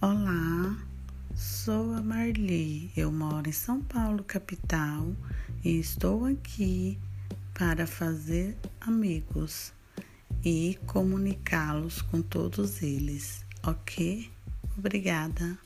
Olá, sou a Marli. Eu moro em São Paulo, capital, e estou aqui para fazer amigos e comunicá-los com todos eles, ok? Obrigada.